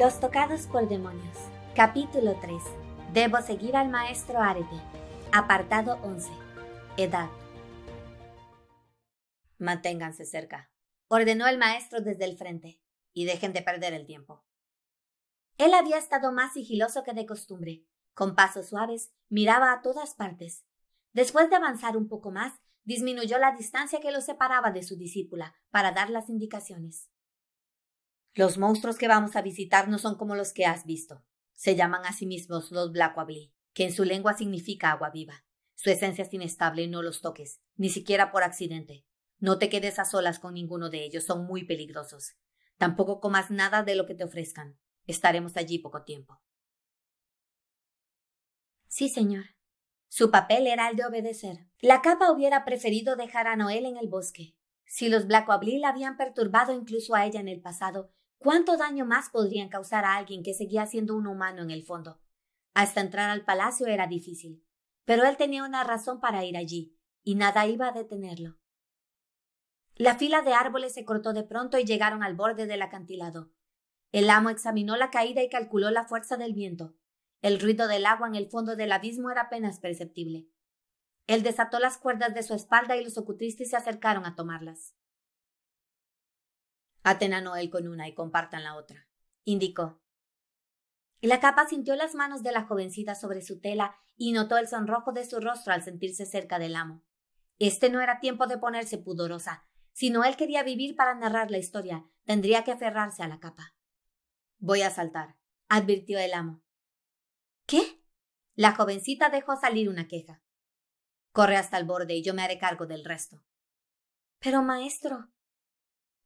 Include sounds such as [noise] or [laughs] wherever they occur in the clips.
Los tocados por demonios. Capítulo 3. Debo seguir al maestro Arete. Apartado 11. Edad. Manténganse cerca, ordenó el maestro desde el frente, y dejen de perder el tiempo. Él había estado más sigiloso que de costumbre. Con pasos suaves, miraba a todas partes. Después de avanzar un poco más, disminuyó la distancia que lo separaba de su discípula para dar las indicaciones. Los monstruos que vamos a visitar no son como los que has visto. Se llaman a sí mismos los Blackwabbly, que en su lengua significa agua viva. Su esencia es inestable y no los toques, ni siquiera por accidente. No te quedes a solas con ninguno de ellos, son muy peligrosos. Tampoco comas nada de lo que te ofrezcan. Estaremos allí poco tiempo. Sí, señor. Su papel era el de obedecer. La capa hubiera preferido dejar a Noel en el bosque. Si los Blackwabbly la habían perturbado incluso a ella en el pasado, ¿Cuánto daño más podrían causar a alguien que seguía siendo un humano en el fondo? Hasta entrar al palacio era difícil, pero él tenía una razón para ir allí, y nada iba a detenerlo. La fila de árboles se cortó de pronto y llegaron al borde del acantilado. El amo examinó la caída y calculó la fuerza del viento. El ruido del agua en el fondo del abismo era apenas perceptible. Él desató las cuerdas de su espalda y los ocutristes se acercaron a tomarlas. Aten a Noel con una y compartan la otra, indicó. La capa sintió las manos de la jovencita sobre su tela y notó el sonrojo de su rostro al sentirse cerca del amo. Este no era tiempo de ponerse pudorosa. Si Noel quería vivir para narrar la historia, tendría que aferrarse a la capa. Voy a saltar, advirtió el amo. ¿Qué? La jovencita dejó salir una queja. Corre hasta el borde y yo me haré cargo del resto. Pero, maestro,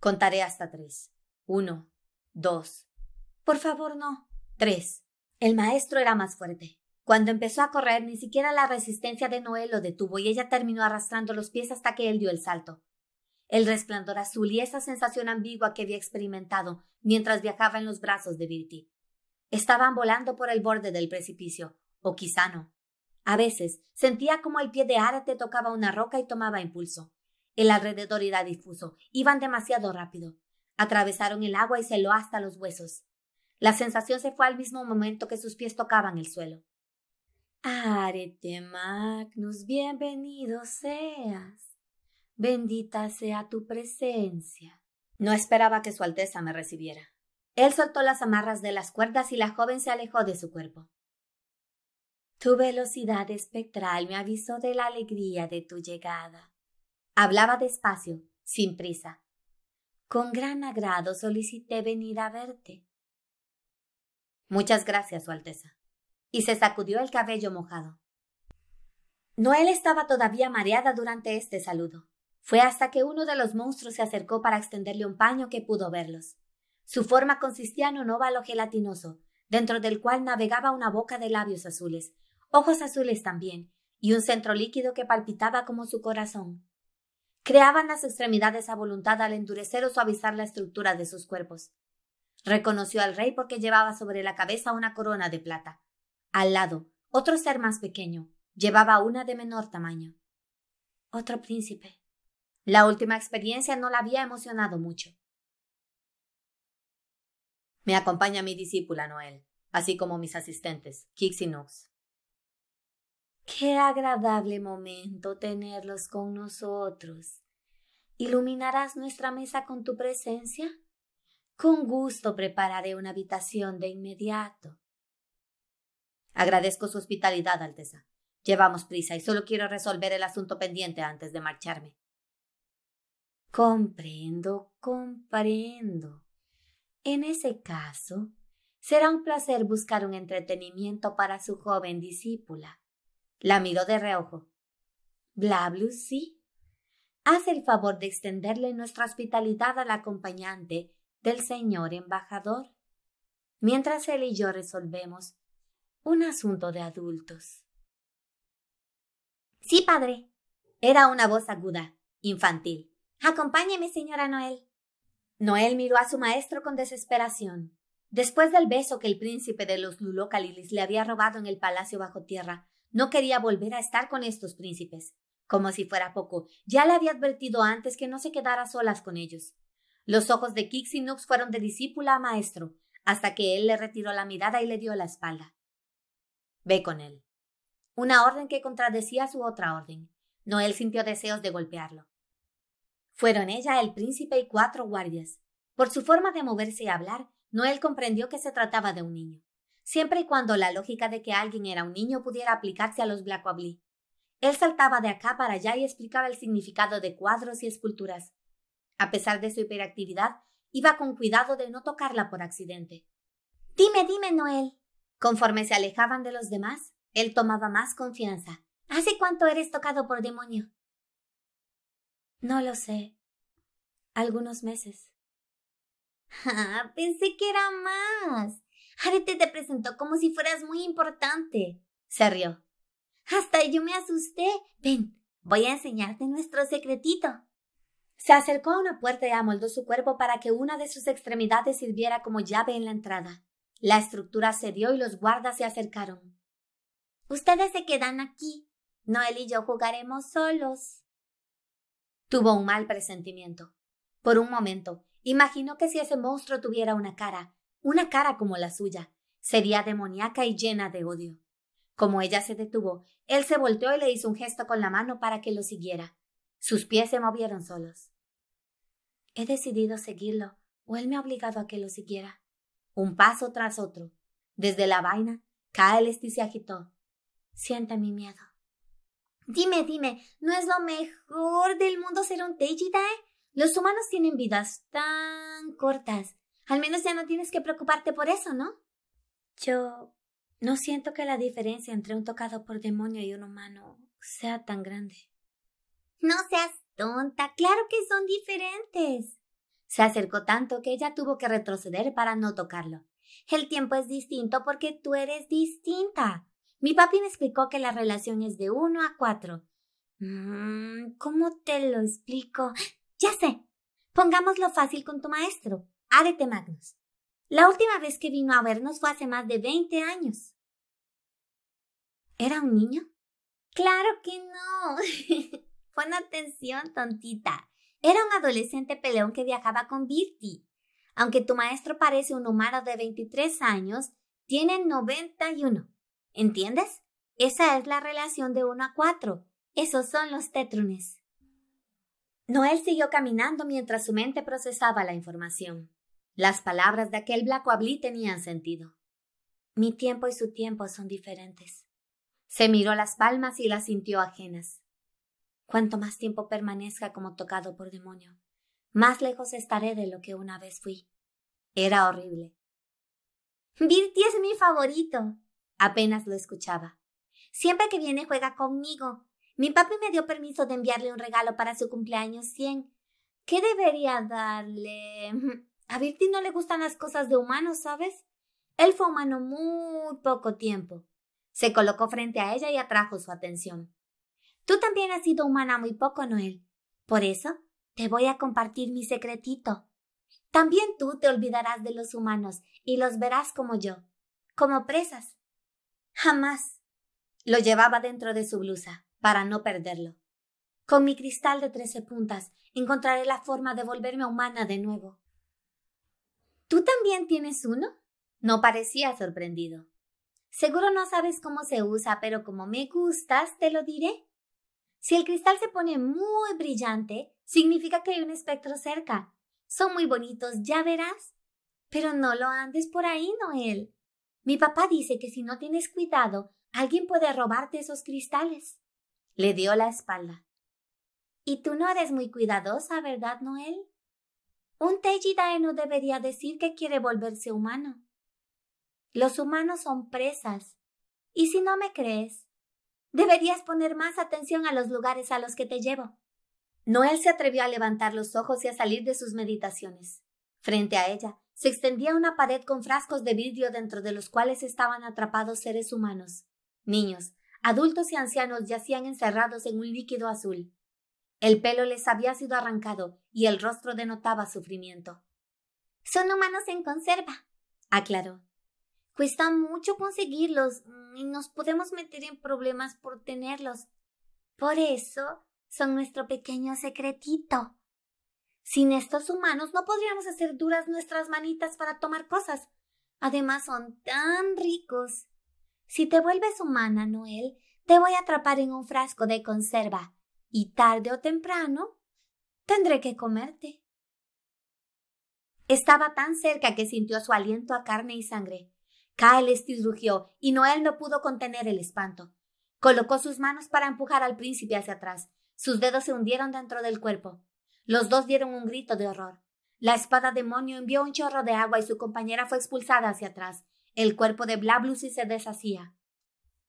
Contaré hasta tres. Uno, dos. Por favor, no. Tres. El maestro era más fuerte. Cuando empezó a correr, ni siquiera la resistencia de Noel lo detuvo y ella terminó arrastrando los pies hasta que él dio el salto. El resplandor azul y esa sensación ambigua que había experimentado mientras viajaba en los brazos de Virti. Estaban volando por el borde del precipicio, o quizá no. A veces sentía como el pie de Árate tocaba una roca y tomaba impulso. El alrededor era difuso. Iban demasiado rápido. Atravesaron el agua y se heló hasta los huesos. La sensación se fue al mismo momento que sus pies tocaban el suelo. Arete Magnus, bienvenido seas. Bendita sea tu presencia. No esperaba que Su Alteza me recibiera. Él soltó las amarras de las cuerdas y la joven se alejó de su cuerpo. Tu velocidad espectral me avisó de la alegría de tu llegada. Hablaba despacio, sin prisa. Con gran agrado solicité venir a verte. Muchas gracias, Su Alteza. Y se sacudió el cabello mojado. Noel estaba todavía mareada durante este saludo. Fue hasta que uno de los monstruos se acercó para extenderle un paño que pudo verlos. Su forma consistía en un óvalo gelatinoso, dentro del cual navegaba una boca de labios azules, ojos azules también, y un centro líquido que palpitaba como su corazón creaban las extremidades a voluntad al endurecer o suavizar la estructura de sus cuerpos. Reconoció al rey porque llevaba sobre la cabeza una corona de plata. Al lado, otro ser más pequeño, llevaba una de menor tamaño. Otro príncipe. La última experiencia no la había emocionado mucho. Me acompaña mi discípula Noel, así como mis asistentes, Kix y Nux. Qué agradable momento tenerlos con nosotros. ¿Iluminarás nuestra mesa con tu presencia? Con gusto prepararé una habitación de inmediato. Agradezco su hospitalidad, Alteza. Llevamos prisa y solo quiero resolver el asunto pendiente antes de marcharme. Comprendo, comprendo. En ese caso, será un placer buscar un entretenimiento para su joven discípula. La miró de reojo. Blablus, sí. Haz el favor de extenderle nuestra hospitalidad al acompañante del señor embajador, mientras él y yo resolvemos un asunto de adultos. Sí, padre. Era una voz aguda, infantil. Acompáñeme, señora Noel. Noel miró a su maestro con desesperación. Después del beso que el príncipe de los Lulocalilis le había robado en el palacio bajo tierra, no quería volver a estar con estos príncipes. Como si fuera poco, ya le había advertido antes que no se quedara solas con ellos. Los ojos de Kix y Nux fueron de discípula a maestro, hasta que él le retiró la mirada y le dio la espalda. Ve con él. Una orden que contradecía su otra orden. Noel sintió deseos de golpearlo. Fueron ella, el príncipe y cuatro guardias. Por su forma de moverse y hablar, Noel comprendió que se trataba de un niño, siempre y cuando la lógica de que alguien era un niño pudiera aplicarse a los Blackwabli. Él saltaba de acá para allá y explicaba el significado de cuadros y esculturas. A pesar de su hiperactividad, iba con cuidado de no tocarla por accidente. Dime, dime, Noel. Conforme se alejaban de los demás, él tomaba más confianza. ¿Hace cuánto eres tocado por demonio? No lo sé. Algunos meses. [laughs] Ah, pensé que era más. Arete te presentó como si fueras muy importante. Se rió. Hasta yo me asusté. Ven, voy a enseñarte nuestro secretito. Se acercó a una puerta y amoldó su cuerpo para que una de sus extremidades sirviera como llave en la entrada. La estructura cedió y los guardas se acercaron. Ustedes se quedan aquí. Noel y yo jugaremos solos. Tuvo un mal presentimiento. Por un momento, imaginó que si ese monstruo tuviera una cara, una cara como la suya, sería demoníaca y llena de odio. Como ella se detuvo, él se volteó y le hizo un gesto con la mano para que lo siguiera. Sus pies se movieron solos. He decidido seguirlo, o él me ha obligado a que lo siguiera. Un paso tras otro. Desde la vaina, Kaelesti se agitó. Siente mi miedo. Dime, dime, ¿no es lo mejor del mundo ser un Tejidae? Los humanos tienen vidas tan cortas. Al menos ya no tienes que preocuparte por eso, ¿no? Yo no siento que la diferencia entre un tocado por demonio y un humano sea tan grande. No seas tonta, claro que son diferentes. Se acercó tanto que ella tuvo que retroceder para no tocarlo. El tiempo es distinto porque tú eres distinta. Mi papi me explicó que la relación es de uno a cuatro. Mm, ¿Cómo te lo explico? Ya sé. Pongámoslo fácil con tu maestro, Arete Magnus. La última vez que vino a vernos fue hace más de veinte años. ¿Era un niño? Claro que no. [laughs] Pon atención, tontita. Era un adolescente peleón que viajaba con Birty. Aunque tu maestro parece un humano de 23 años, tiene 91. ¿Entiendes? Esa es la relación de 1 a 4. Esos son los tétrunes. Noel siguió caminando mientras su mente procesaba la información. Las palabras de aquel Blacuablí tenían sentido. Mi tiempo y su tiempo son diferentes. Se miró las palmas y las sintió ajenas. Cuanto más tiempo permanezca como tocado por demonio, más lejos estaré de lo que una vez fui. Era horrible. Virti es mi favorito. Apenas lo escuchaba. Siempre que viene juega conmigo. Mi papi me dio permiso de enviarle un regalo para su cumpleaños 100. ¿Qué debería darle? A Virti no le gustan las cosas de humanos, ¿sabes? Él fue humano muy poco tiempo. Se colocó frente a ella y atrajo su atención. Tú también has sido humana muy poco, Noel. Por eso te voy a compartir mi secretito. También tú te olvidarás de los humanos y los verás como yo, como presas. Jamás. Lo llevaba dentro de su blusa, para no perderlo. Con mi cristal de trece puntas encontraré la forma de volverme humana de nuevo. ¿Tú también tienes uno? No parecía sorprendido. Seguro no sabes cómo se usa, pero como me gustas, te lo diré. Si el cristal se pone muy brillante, significa que hay un espectro cerca. Son muy bonitos, ya verás. Pero no lo andes por ahí, Noel. Mi papá dice que si no tienes cuidado, alguien puede robarte esos cristales. Le dio la espalda. Y tú no eres muy cuidadosa, ¿verdad, Noel? Un Tejidae no debería decir que quiere volverse humano. Los humanos son presas. Y si no me crees, Deberías poner más atención a los lugares a los que te llevo. Noel se atrevió a levantar los ojos y a salir de sus meditaciones. Frente a ella se extendía una pared con frascos de vidrio dentro de los cuales estaban atrapados seres humanos. Niños, adultos y ancianos yacían encerrados en un líquido azul. El pelo les había sido arrancado y el rostro denotaba sufrimiento. Son humanos en conserva, aclaró. Cuesta mucho conseguirlos mm, y nos podemos meter en problemas por tenerlos. Por eso son nuestro pequeño secretito. Sin estos humanos no podríamos hacer duras nuestras manitas para tomar cosas. Además son tan ricos. Si te vuelves humana, Noel, te voy a atrapar en un frasco de conserva y tarde o temprano tendré que comerte. Estaba tan cerca que sintió su aliento a carne y sangre. Kaelestis rugió y Noel no pudo contener el espanto. Colocó sus manos para empujar al príncipe hacia atrás. Sus dedos se hundieron dentro del cuerpo. Los dos dieron un grito de horror. La espada demonio envió un chorro de agua y su compañera fue expulsada hacia atrás. El cuerpo de Blablucy se deshacía.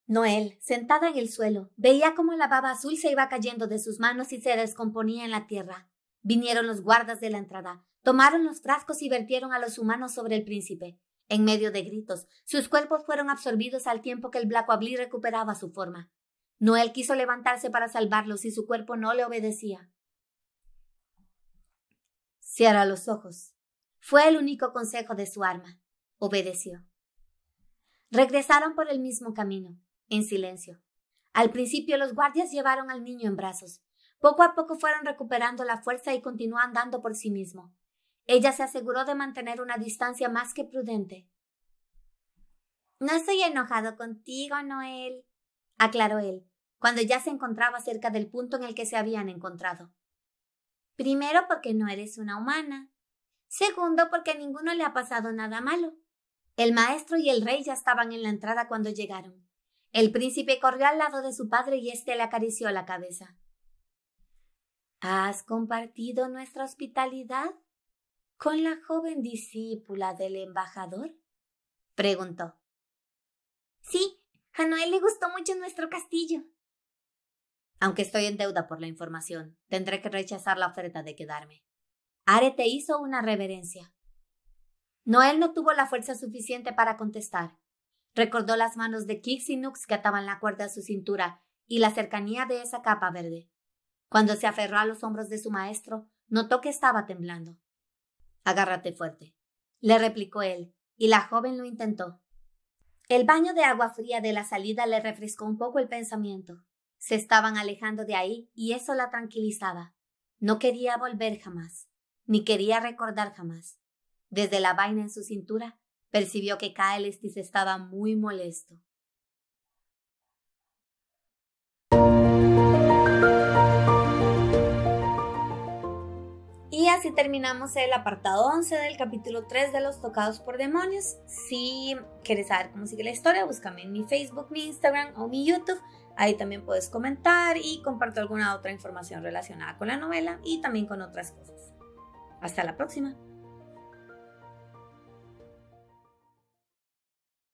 Noel, sentada en el suelo, veía cómo la baba azul se iba cayendo de sus manos y se descomponía en la tierra. Vinieron los guardas de la entrada, tomaron los frascos y vertieron a los humanos sobre el príncipe. En medio de gritos, sus cuerpos fueron absorbidos al tiempo que el Blackwabbly recuperaba su forma. Noel quiso levantarse para salvarlos y su cuerpo no le obedecía. Cierra los ojos. Fue el único consejo de su arma. Obedeció. Regresaron por el mismo camino, en silencio. Al principio los guardias llevaron al niño en brazos. Poco a poco fueron recuperando la fuerza y continuó andando por sí mismo. Ella se aseguró de mantener una distancia más que prudente. No estoy enojado contigo, Noel, aclaró él, cuando ya se encontraba cerca del punto en el que se habían encontrado. Primero porque no eres una humana. Segundo porque a ninguno le ha pasado nada malo. El maestro y el rey ya estaban en la entrada cuando llegaron. El príncipe corrió al lado de su padre y éste le acarició la cabeza. ¿Has compartido nuestra hospitalidad con la joven discípula del embajador? preguntó. Sí, a Noel le gustó mucho nuestro castillo. Aunque estoy en deuda por la información, tendré que rechazar la oferta de quedarme. Arete hizo una reverencia. Noel no tuvo la fuerza suficiente para contestar. Recordó las manos de Kix y Nux que ataban la cuerda a su cintura y la cercanía de esa capa verde. Cuando se aferró a los hombros de su maestro, notó que estaba temblando. Agárrate fuerte, le replicó él, y la joven lo intentó. El baño de agua fría de la salida le refrescó un poco el pensamiento. Se estaban alejando de ahí y eso la tranquilizaba. No quería volver jamás, ni quería recordar jamás. Desde la vaina en su cintura, percibió que Kaelestis estaba muy molesto. Así terminamos el apartado 11 del capítulo 3 de Los Tocados por Demonios. Si quieres saber cómo sigue la historia, búscame en mi Facebook, mi Instagram o mi YouTube. Ahí también puedes comentar y comparto alguna otra información relacionada con la novela y también con otras cosas. Hasta la próxima.